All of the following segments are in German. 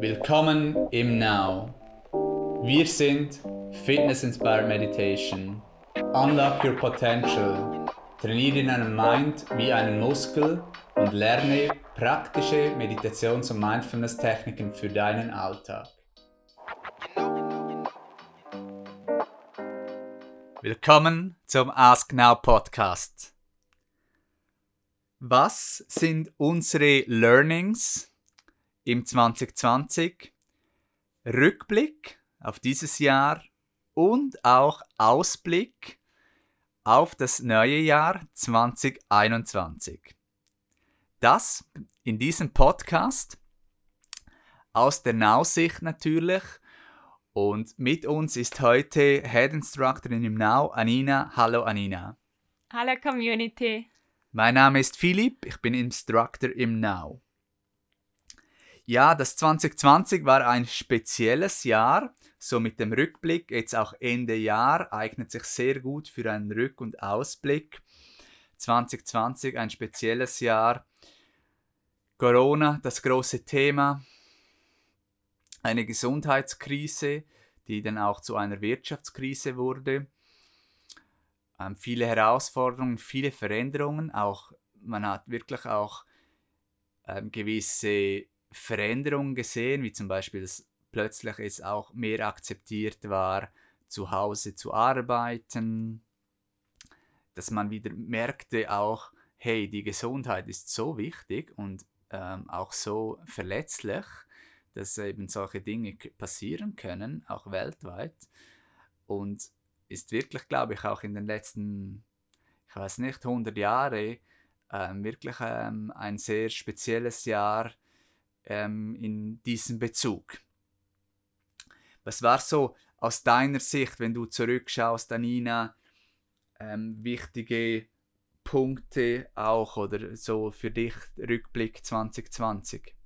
Willkommen im Now. Wir sind Fitness Inspired Meditation. Unlock your potential. Trainiere deinen Mind wie einen Muskel und lerne praktische Meditations- und Mindfulness-Techniken für deinen Alltag. Willkommen zum Ask Now Podcast. Was sind unsere Learnings im 2020? Rückblick auf dieses Jahr und auch Ausblick auf das neue Jahr 2021. Das in diesem Podcast aus der Nausicht natürlich. Und mit uns ist heute Head Instructor in im Now, Anina. Hallo Anina. Hallo Community. Mein Name ist Philipp, ich bin Instructor im Now. Ja, das 2020 war ein spezielles Jahr, so mit dem Rückblick, jetzt auch Ende Jahr, eignet sich sehr gut für einen Rück- und Ausblick. 2020 ein spezielles Jahr. Corona, das große Thema. Eine Gesundheitskrise, die dann auch zu einer Wirtschaftskrise wurde ähm, viele Herausforderungen, viele Veränderungen. Auch man hat wirklich auch ähm, gewisse Veränderungen gesehen, wie zum Beispiel, dass plötzlich es auch mehr akzeptiert war, zu Hause zu arbeiten, dass man wieder merkte auch, hey, die Gesundheit ist so wichtig und ähm, auch so verletzlich, dass eben solche Dinge passieren können, auch weltweit. Und ist wirklich, glaube ich, auch in den letzten, ich weiß nicht, 100 Jahren ähm, wirklich ähm, ein sehr spezielles Jahr ähm, in diesem Bezug. Was war so aus deiner Sicht, wenn du zurückschaust, Anina, ähm, wichtige Punkte auch oder so für dich Rückblick 2020?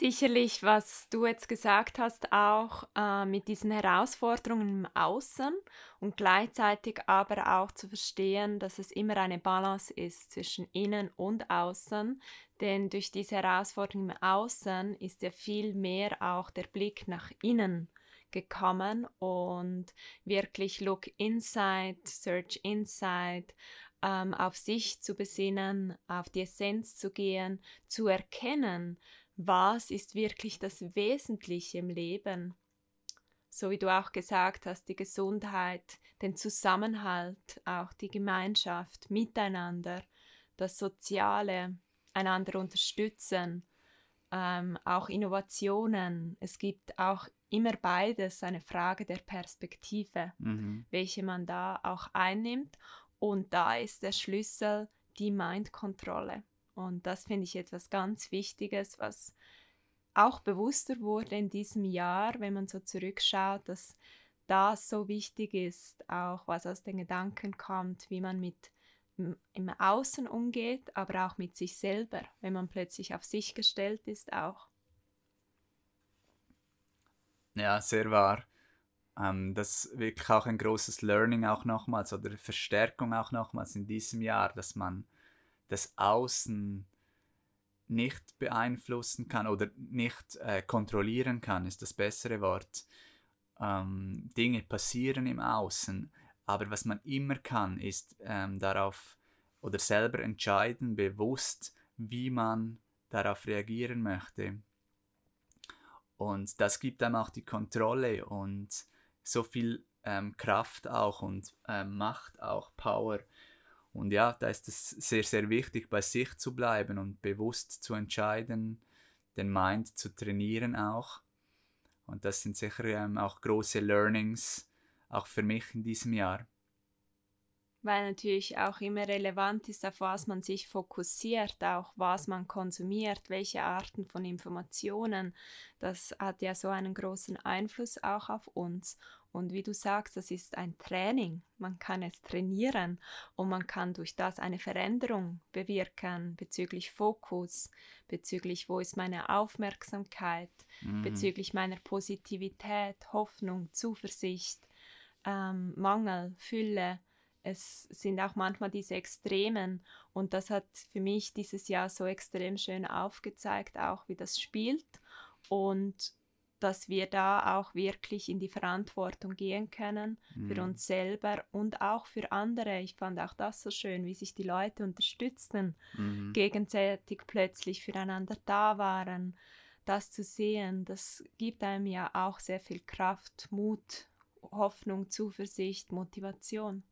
Sicherlich, was du jetzt gesagt hast, auch äh, mit diesen Herausforderungen im Außen und gleichzeitig aber auch zu verstehen, dass es immer eine Balance ist zwischen innen und außen, denn durch diese Herausforderungen im Außen ist ja viel mehr auch der Blick nach innen gekommen und wirklich Look Inside, Search Inside, ähm, auf sich zu besinnen, auf die Essenz zu gehen, zu erkennen, was ist wirklich das Wesentliche im Leben. So wie du auch gesagt hast, die Gesundheit, den Zusammenhalt, auch die Gemeinschaft miteinander, das Soziale, einander unterstützen, ähm, auch Innovationen. Es gibt auch immer beides eine Frage der Perspektive, mhm. welche man da auch einnimmt. Und da ist der Schlüssel die Mindkontrolle. Und das finde ich etwas ganz Wichtiges, was auch bewusster wurde in diesem Jahr, wenn man so zurückschaut, dass das so wichtig ist, auch was aus den Gedanken kommt, wie man mit im Außen umgeht, aber auch mit sich selber, wenn man plötzlich auf sich gestellt ist, auch. Ja, sehr wahr. Ähm, das ist wirklich auch ein großes Learning auch nochmals oder Verstärkung auch nochmals in diesem Jahr, dass man das Außen nicht beeinflussen kann oder nicht äh, kontrollieren kann, ist das bessere Wort. Ähm, Dinge passieren im Außen, aber was man immer kann, ist ähm, darauf oder selber entscheiden, bewusst, wie man darauf reagieren möchte. Und das gibt einem auch die Kontrolle und so viel ähm, Kraft auch und ähm, Macht auch, Power und ja, da ist es sehr, sehr wichtig, bei sich zu bleiben und bewusst zu entscheiden, den Mind zu trainieren auch. Und das sind sicher ähm, auch große Learnings, auch für mich in diesem Jahr. Weil natürlich auch immer relevant ist, auf was man sich fokussiert, auch was man konsumiert, welche Arten von Informationen. Das hat ja so einen großen Einfluss auch auf uns. Und wie du sagst, das ist ein Training. Man kann es trainieren und man kann durch das eine Veränderung bewirken bezüglich Fokus, bezüglich wo ist meine Aufmerksamkeit, mhm. bezüglich meiner Positivität, Hoffnung, Zuversicht, ähm, Mangel, Fülle, es sind auch manchmal diese Extremen und das hat für mich dieses Jahr so extrem schön aufgezeigt, auch wie das spielt und dass wir da auch wirklich in die Verantwortung gehen können mhm. für uns selber und auch für andere. Ich fand auch das so schön, wie sich die Leute unterstützten, mhm. gegenseitig plötzlich füreinander da waren. Das zu sehen, das gibt einem ja auch sehr viel Kraft, Mut, Hoffnung, Zuversicht, Motivation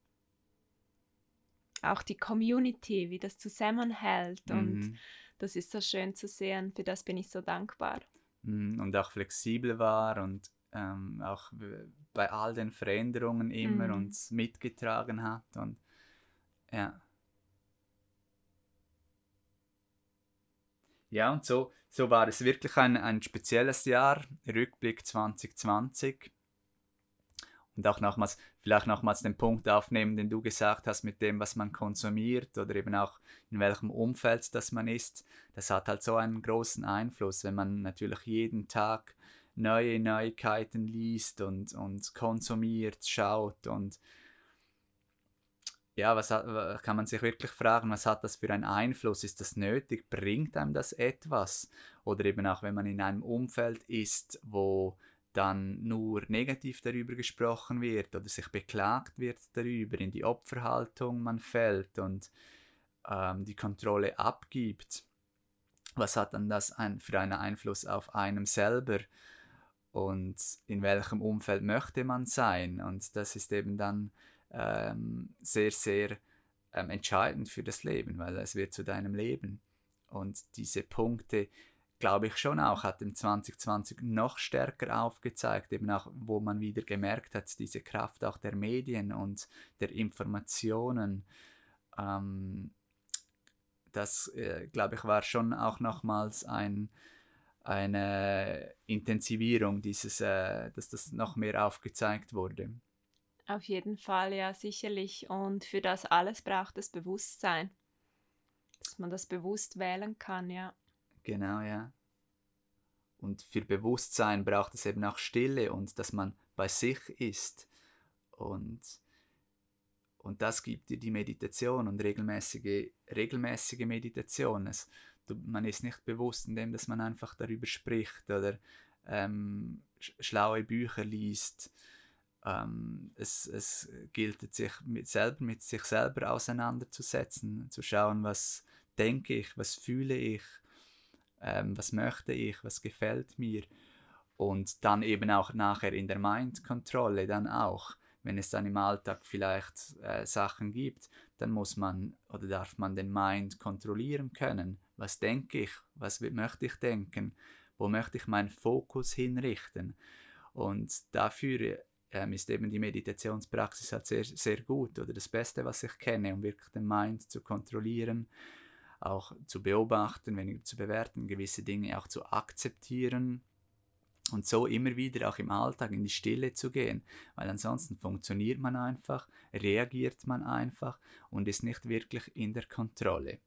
auch die Community, wie das zusammenhält. Mhm. Und das ist so schön zu sehen. Für das bin ich so dankbar. Mhm, und auch flexibel war und ähm, auch bei all den Veränderungen immer mhm. uns mitgetragen hat. Und ja. Ja, und so, so war es wirklich ein, ein spezielles Jahr, Rückblick 2020 und auch nochmals, vielleicht nochmals den Punkt aufnehmen, den du gesagt hast mit dem, was man konsumiert oder eben auch in welchem Umfeld das man ist. Das hat halt so einen großen Einfluss, wenn man natürlich jeden Tag neue Neuigkeiten liest und, und konsumiert, schaut und ja, was hat, kann man sich wirklich fragen, was hat das für einen Einfluss? Ist das nötig? Bringt einem das etwas? Oder eben auch, wenn man in einem Umfeld ist, wo dann nur negativ darüber gesprochen wird oder sich beklagt wird darüber, in die Opferhaltung man fällt und ähm, die Kontrolle abgibt, was hat dann das ein, für einen Einfluss auf einem selber und in welchem Umfeld möchte man sein? Und das ist eben dann ähm, sehr, sehr ähm, entscheidend für das Leben, weil es wird zu deinem Leben. Und diese Punkte glaube ich schon auch, hat im 2020 noch stärker aufgezeigt, eben auch, wo man wieder gemerkt hat, diese Kraft auch der Medien und der Informationen. Ähm, das, äh, glaube ich, war schon auch nochmals ein, eine Intensivierung dieses, äh, dass das noch mehr aufgezeigt wurde. Auf jeden Fall, ja, sicherlich. Und für das alles braucht es Bewusstsein, dass man das bewusst wählen kann, ja. Genau, ja. Und für Bewusstsein braucht es eben auch Stille und dass man bei sich ist. Und, und das gibt dir die Meditation und regelmäßige, regelmäßige Meditation. Es, du, man ist nicht bewusst, indem dass man einfach darüber spricht oder ähm, schlaue Bücher liest. Ähm, es, es gilt sich mit, selber, mit sich selber auseinanderzusetzen, zu schauen, was denke ich, was fühle ich, ähm, was möchte ich, was gefällt mir und dann eben auch nachher in der Mind-Kontrolle dann auch, wenn es dann im Alltag vielleicht äh, Sachen gibt, dann muss man oder darf man den Mind kontrollieren können. Was denke ich? Was möchte ich denken? Wo möchte ich meinen Fokus hinrichten? Und dafür ähm, ist eben die Meditationspraxis halt sehr, sehr gut oder das Beste, was ich kenne, um wirklich den Mind zu kontrollieren auch zu beobachten, weniger zu bewerten, gewisse Dinge auch zu akzeptieren und so immer wieder auch im Alltag in die Stille zu gehen, weil ansonsten funktioniert man einfach, reagiert man einfach und ist nicht wirklich in der Kontrolle.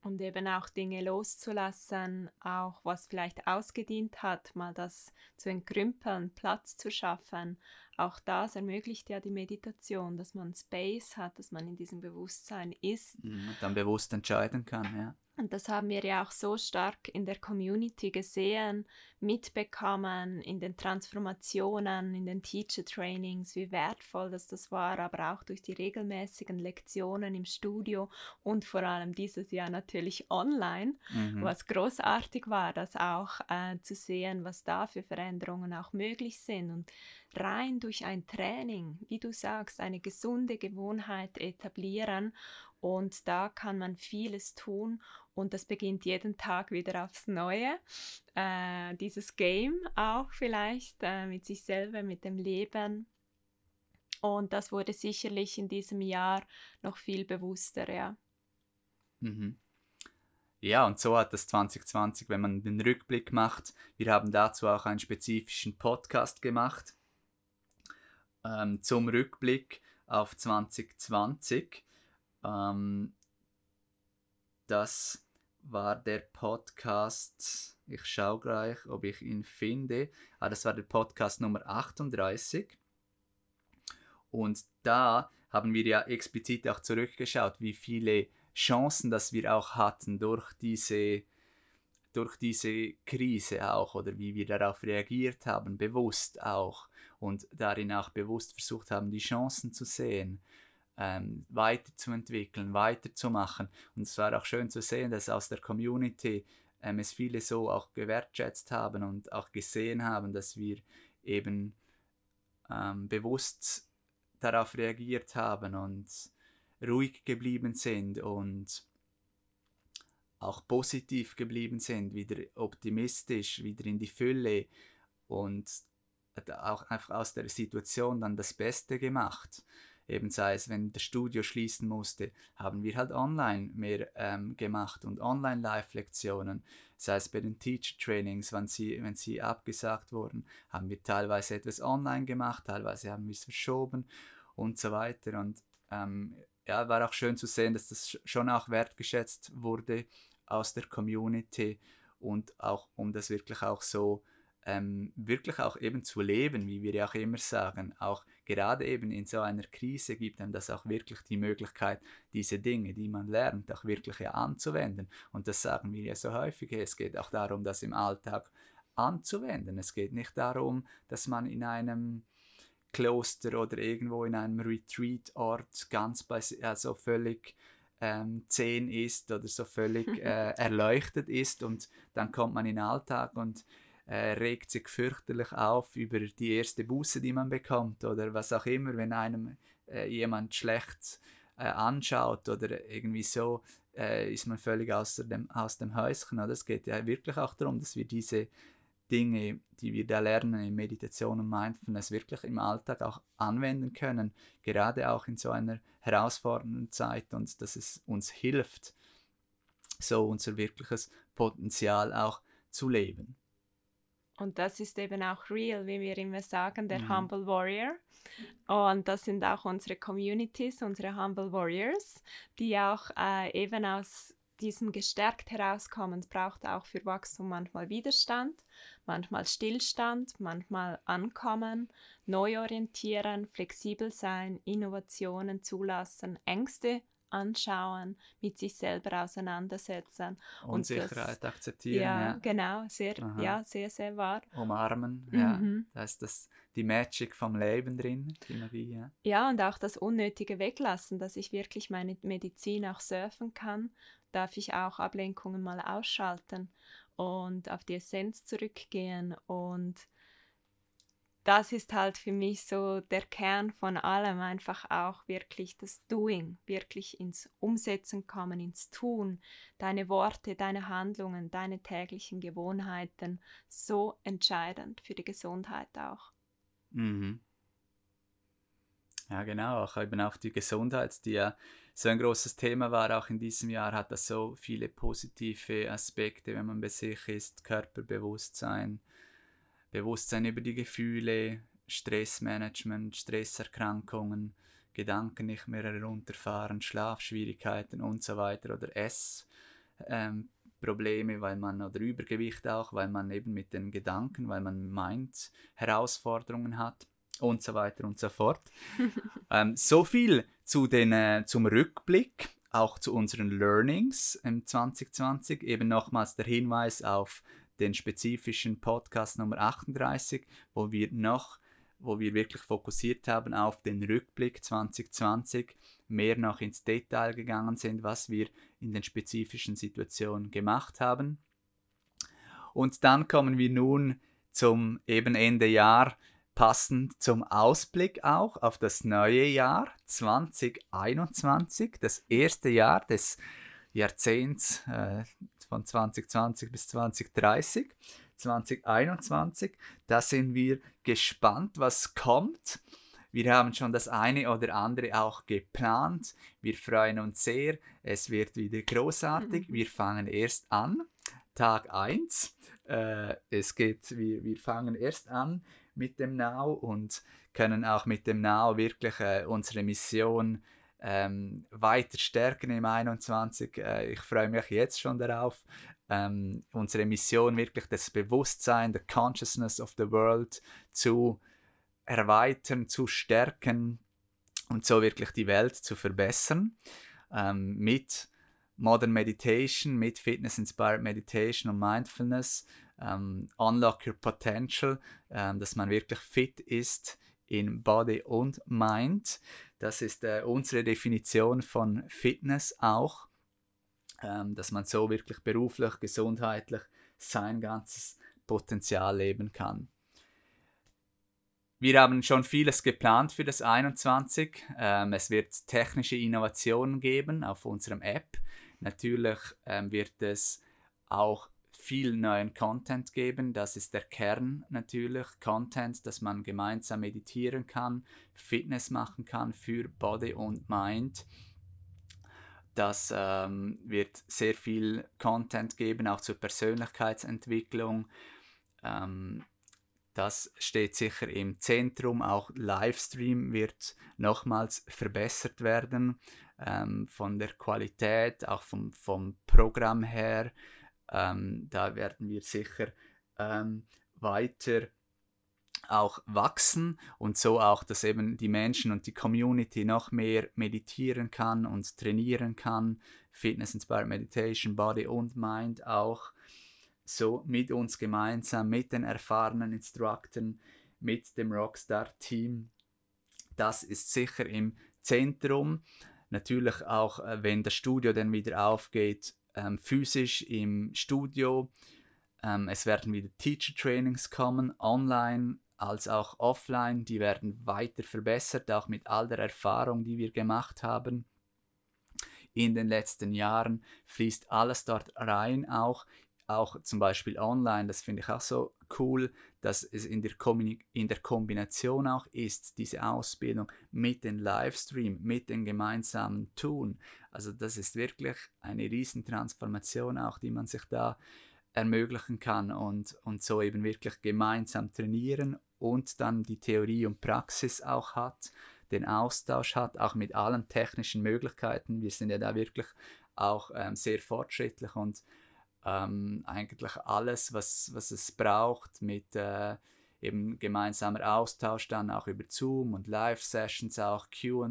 Und eben auch Dinge loszulassen, auch was vielleicht ausgedient hat, mal das zu entrümpeln, Platz zu schaffen. Auch das ermöglicht ja die Meditation, dass man Space hat, dass man in diesem Bewusstsein ist. Mhm, und dann bewusst entscheiden kann, ja. Und das haben wir ja auch so stark in der Community gesehen, mitbekommen, in den Transformationen, in den Teacher-Trainings, wie wertvoll das, das war, aber auch durch die regelmäßigen Lektionen im Studio und vor allem dieses Jahr natürlich online, mhm. was großartig war, das auch äh, zu sehen, was da für Veränderungen auch möglich sind. Und rein durch ein Training, wie du sagst, eine gesunde Gewohnheit etablieren und da kann man vieles tun und das beginnt jeden Tag wieder aufs Neue. Äh, dieses Game auch vielleicht äh, mit sich selber, mit dem Leben. Und das wurde sicherlich in diesem Jahr noch viel bewusster, ja. Mhm. Ja, und so hat das 2020, wenn man den Rückblick macht, wir haben dazu auch einen spezifischen Podcast gemacht ähm, zum Rückblick auf 2020. Ähm, das war der Podcast, ich schaue gleich, ob ich ihn finde. Ah, das war der Podcast Nummer 38. Und da haben wir ja explizit auch zurückgeschaut, wie viele Chancen, dass wir auch hatten durch diese durch diese Krise auch oder wie wir darauf reagiert haben, bewusst auch und darin auch bewusst versucht haben, die Chancen zu sehen, ähm, weiterzuentwickeln, weiterzumachen. Und es war auch schön zu sehen, dass aus der Community ähm, es viele so auch gewertschätzt haben und auch gesehen haben, dass wir eben ähm, bewusst darauf reagiert haben und ruhig geblieben sind und auch positiv geblieben sind, wieder optimistisch, wieder in die Fülle und auch einfach aus der Situation dann das Beste gemacht. Eben sei es, wenn das Studio schließen musste, haben wir halt online mehr ähm, gemacht und Online-Live-Lektionen. Sei es bei den Teacher-Trainings, wenn sie, wenn sie abgesagt wurden, haben wir teilweise etwas online gemacht, teilweise haben wir es verschoben und so weiter. Und ähm, ja, war auch schön zu sehen, dass das schon auch wertgeschätzt wurde aus der Community und auch um das wirklich auch so ähm, wirklich auch eben zu leben, wie wir ja auch immer sagen, auch gerade eben in so einer Krise gibt einem das auch wirklich die Möglichkeit, diese Dinge, die man lernt, auch wirklich ja anzuwenden. Und das sagen wir ja so häufig, es geht auch darum, das im Alltag anzuwenden. Es geht nicht darum, dass man in einem Kloster oder irgendwo in einem Retreat-Ort ganz bei, also völlig ähm, zehn ist oder so völlig äh, erleuchtet ist und dann kommt man in den Alltag und äh, regt sich fürchterlich auf über die erste Buße, die man bekommt oder was auch immer, wenn einem äh, jemand schlecht äh, anschaut oder irgendwie so, äh, ist man völlig aus dem, aus dem Häuschen. Oder? Es geht ja wirklich auch darum, dass wir diese Dinge, die wir da lernen in Meditation und Mindfulness, wirklich im Alltag auch anwenden können, gerade auch in so einer herausfordernden Zeit und dass es uns hilft, so unser wirkliches Potenzial auch zu leben. Und das ist eben auch real, wie wir immer sagen, der mhm. Humble Warrior. Und das sind auch unsere Communities, unsere Humble Warriors, die auch äh, eben aus diesem gestärkt herauskommen, braucht auch für Wachstum manchmal Widerstand, manchmal Stillstand, manchmal Ankommen, neu orientieren, flexibel sein, Innovationen zulassen, Ängste anschauen, mit sich selber auseinandersetzen. Unsicherheit das, akzeptieren. Ja, ja, genau, sehr, ja, sehr, sehr wahr. Umarmen, ja. Mhm. Da ist das, die Magic vom Leben drin, die Magie, ja. Ja, und auch das Unnötige weglassen, dass ich wirklich meine Medizin auch surfen kann, darf ich auch Ablenkungen mal ausschalten und auf die Essenz zurückgehen und das ist halt für mich so der Kern von allem, einfach auch wirklich das Doing, wirklich ins Umsetzen kommen, ins Tun, deine Worte, deine Handlungen, deine täglichen Gewohnheiten, so entscheidend für die Gesundheit auch. Mhm. Ja, genau, auch eben auf die Gesundheit, die ja so ein großes Thema war, auch in diesem Jahr hat das so viele positive Aspekte, wenn man bei sich ist, Körperbewusstsein, Bewusstsein über die Gefühle, Stressmanagement, Stresserkrankungen, Gedanken nicht mehr herunterfahren, Schlafschwierigkeiten und so weiter oder Essprobleme, ähm, weil man oder Übergewicht auch, weil man eben mit den Gedanken, weil man meint, Herausforderungen hat und so weiter und so fort. ähm, so viel zu den, äh, zum Rückblick, auch zu unseren Learnings im 2020. Eben nochmals der Hinweis auf den spezifischen Podcast Nummer 38, wo wir noch, wo wir wirklich fokussiert haben auf den Rückblick 2020, mehr noch ins Detail gegangen sind, was wir in den spezifischen Situationen gemacht haben. Und dann kommen wir nun zum eben Ende Jahr, passend zum Ausblick auch auf das neue Jahr 2021, das erste Jahr des Jahrzehnts äh, von 2020 bis 2030, 2021. Da sind wir gespannt, was kommt. Wir haben schon das eine oder andere auch geplant. Wir freuen uns sehr. Es wird wieder großartig. Mhm. Wir fangen erst an. Tag 1. Äh, es geht, wir, wir fangen erst an mit dem Now und können auch mit dem Now wirklich äh, unsere Mission ähm, weiter stärken im 21. Äh, ich freue mich jetzt schon darauf. Ähm, unsere Mission wirklich das Bewusstsein, the Consciousness of the World zu erweitern, zu stärken und so wirklich die Welt zu verbessern ähm, mit Modern Meditation, mit Fitness Inspired Meditation und Mindfulness. Ähm, unlock Your Potential, ähm, dass man wirklich fit ist in Body und Mind. Das ist äh, unsere Definition von Fitness auch, ähm, dass man so wirklich beruflich, gesundheitlich sein ganzes Potenzial leben kann. Wir haben schon vieles geplant für das 21. Ähm, es wird technische Innovationen geben auf unserem App. Natürlich ähm, wird es auch viel neuen Content geben. Das ist der Kern natürlich. Content, dass man gemeinsam meditieren kann, Fitness machen kann für Body und Mind. Das ähm, wird sehr viel Content geben, auch zur Persönlichkeitsentwicklung. Ähm, das steht sicher im Zentrum. Auch Livestream wird nochmals verbessert werden ähm, von der Qualität, auch vom, vom Programm her. Ähm, da werden wir sicher ähm, weiter auch wachsen und so auch, dass eben die Menschen und die Community noch mehr meditieren kann und trainieren kann. Fitness Inspired Meditation, Body und Mind auch so mit uns gemeinsam, mit den erfahrenen Instruktoren, mit dem Rockstar-Team. Das ist sicher im Zentrum. Natürlich auch, äh, wenn das Studio dann wieder aufgeht, ähm, physisch im Studio. Ähm, es werden wieder Teacher-Trainings kommen, online als auch offline. Die werden weiter verbessert, auch mit all der Erfahrung, die wir gemacht haben. In den letzten Jahren fließt alles dort rein, auch, auch zum Beispiel online. Das finde ich auch so cool, dass es in der, in der Kombination auch ist, diese Ausbildung mit dem Livestream, mit dem gemeinsamen Tun. Also das ist wirklich eine Riesentransformation auch, die man sich da ermöglichen kann und, und so eben wirklich gemeinsam trainieren und dann die Theorie und Praxis auch hat, den Austausch hat, auch mit allen technischen Möglichkeiten. Wir sind ja da wirklich auch ähm, sehr fortschrittlich und ähm, eigentlich alles, was, was es braucht mit äh, eben gemeinsamer Austausch dann auch über Zoom und Live-Sessions, auch QA,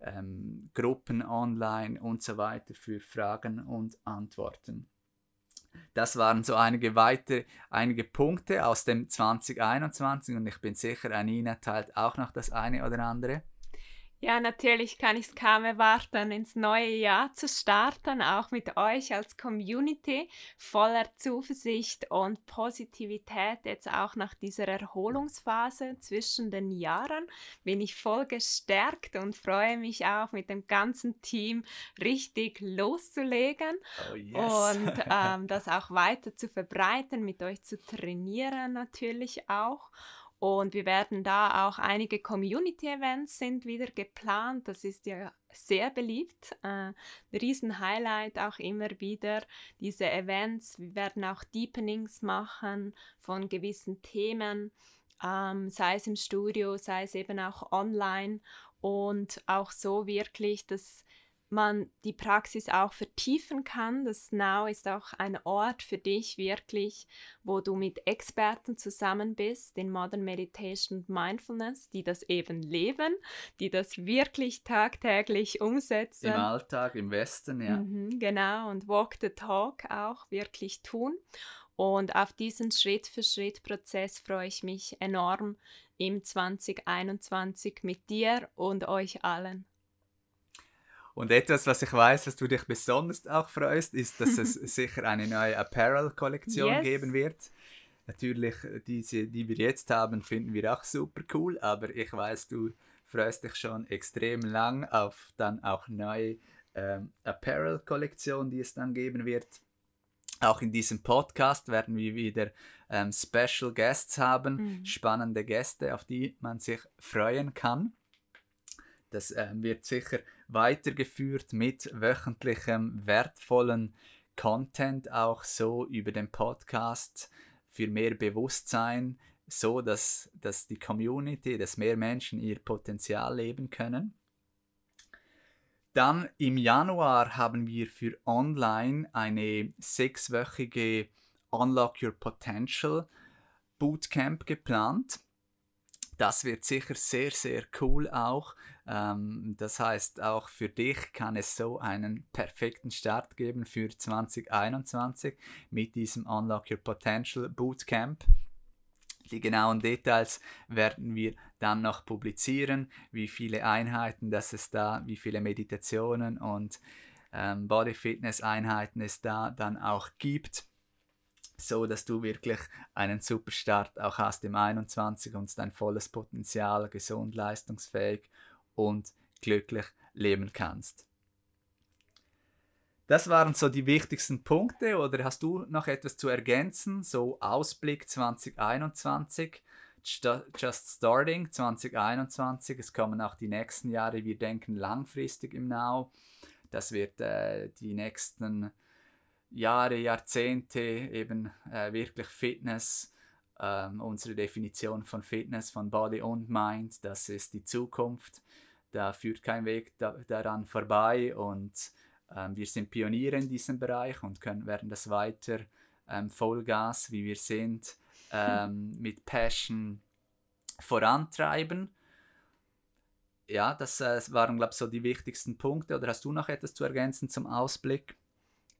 ähm, Gruppen online und so weiter für Fragen und Antworten. Das waren so einige weitere, einige Punkte aus dem 2021 und ich bin sicher, Anina teilt auch noch das eine oder andere. Ja, natürlich kann ich es kaum erwarten, ins neue Jahr zu starten, auch mit euch als Community, voller Zuversicht und Positivität. Jetzt auch nach dieser Erholungsphase zwischen den Jahren bin ich voll gestärkt und freue mich auch mit dem ganzen Team richtig loszulegen oh yes. und ähm, das auch weiter zu verbreiten, mit euch zu trainieren natürlich auch. Und wir werden da auch einige Community-Events sind wieder geplant. Das ist ja sehr beliebt. Äh, Riesen-Highlight auch immer wieder diese Events. Wir werden auch Deepenings machen von gewissen Themen, ähm, sei es im Studio, sei es eben auch online und auch so wirklich, dass man die Praxis auch vertiefen kann. Das Now ist auch ein Ort für dich wirklich, wo du mit Experten zusammen bist in Modern Meditation und Mindfulness, die das eben leben, die das wirklich tagtäglich umsetzen. Im Alltag, im Westen, ja. Mhm, genau, und Walk the Talk auch wirklich tun. Und auf diesen Schritt-für-Schritt-Prozess freue ich mich enorm im 2021 mit dir und euch allen. Und etwas, was ich weiß, was du dich besonders auch freust, ist, dass es sicher eine neue Apparel-Kollektion yes. geben wird. Natürlich, diese, die wir jetzt haben, finden wir auch super cool, aber ich weiß, du freust dich schon extrem lang auf dann auch neue ähm, Apparel-Kollektion, die es dann geben wird. Auch in diesem Podcast werden wir wieder ähm, Special Guests haben, mhm. spannende Gäste, auf die man sich freuen kann. Das ähm, wird sicher weitergeführt mit wöchentlichem wertvollen Content, auch so über den Podcast für mehr Bewusstsein, so dass, dass die Community, dass mehr Menschen ihr Potenzial leben können. Dann im Januar haben wir für online eine sechswöchige Unlock Your Potential Bootcamp geplant. Das wird sicher sehr, sehr cool auch. Ähm, das heißt, auch für dich kann es so einen perfekten Start geben für 2021 mit diesem Unlock Your Potential Bootcamp. Die genauen Details werden wir dann noch publizieren, wie viele Einheiten das es da, wie viele Meditationen und ähm, Body Fitness Einheiten es da dann auch gibt, so dass du wirklich einen super Start auch hast im 21 und dein volles Potenzial gesund, leistungsfähig und glücklich leben kannst. Das waren so die wichtigsten Punkte oder hast du noch etwas zu ergänzen? So Ausblick 2021, Just Starting 2021, es kommen auch die nächsten Jahre, wir denken langfristig im Now. Das wird äh, die nächsten Jahre, Jahrzehnte eben äh, wirklich Fitness, ähm, unsere Definition von Fitness, von Body und Mind, das ist die Zukunft. Da führt kein Weg da, daran vorbei und ähm, wir sind Pioniere in diesem Bereich und können, werden das weiter ähm, Vollgas, wie wir sind, ähm, mit Passion vorantreiben. Ja, das äh, waren, glaube ich, so die wichtigsten Punkte. Oder hast du noch etwas zu ergänzen zum Ausblick?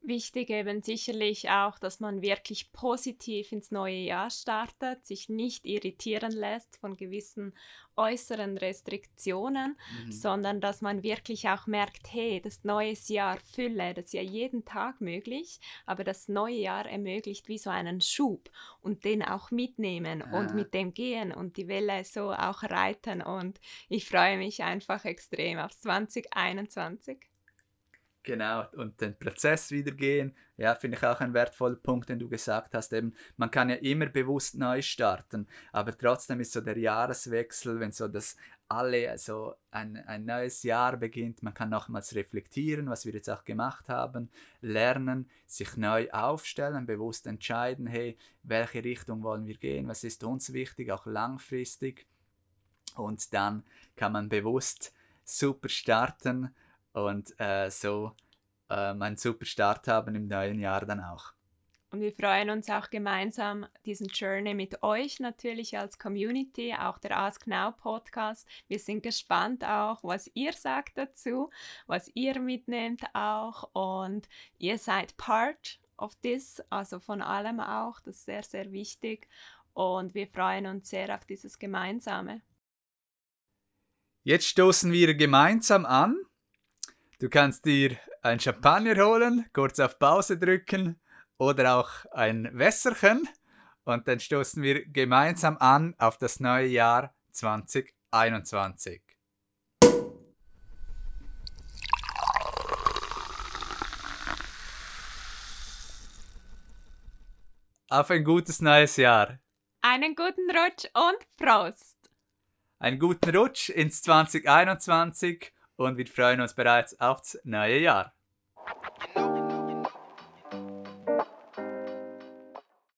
Wichtig eben sicherlich auch, dass man wirklich positiv ins neue Jahr startet, sich nicht irritieren lässt von gewissen äußeren Restriktionen, mhm. sondern dass man wirklich auch merkt, hey, das neue Jahr Fülle, das ist ja jeden Tag möglich, aber das neue Jahr ermöglicht wie so einen Schub und den auch mitnehmen ah. und mit dem gehen und die Welle so auch reiten und ich freue mich einfach extrem auf 2021. Genau, und den Prozess wieder gehen, ja, finde ich auch ein wertvoller Punkt, den du gesagt hast. Eben, man kann ja immer bewusst neu starten, aber trotzdem ist so der Jahreswechsel, wenn so das alle, so ein, ein neues Jahr beginnt, man kann nochmals reflektieren, was wir jetzt auch gemacht haben, lernen, sich neu aufstellen, bewusst entscheiden, hey, welche Richtung wollen wir gehen, was ist uns wichtig, auch langfristig. Und dann kann man bewusst super starten und äh, so äh, einen super Start haben im neuen Jahr dann auch. Und wir freuen uns auch gemeinsam diesen Journey mit euch natürlich als Community, auch der Ask Now Podcast. Wir sind gespannt auch, was ihr sagt dazu, was ihr mitnehmt auch und ihr seid part of this, also von allem auch, das ist sehr, sehr wichtig und wir freuen uns sehr auf dieses Gemeinsame. Jetzt stoßen wir gemeinsam an Du kannst dir ein Champagner holen, kurz auf Pause drücken oder auch ein Wässerchen und dann stoßen wir gemeinsam an auf das neue Jahr 2021. Auf ein gutes neues Jahr. Einen guten Rutsch und Prost. Einen guten Rutsch ins 2021 und wir freuen uns bereits aufs neue Jahr.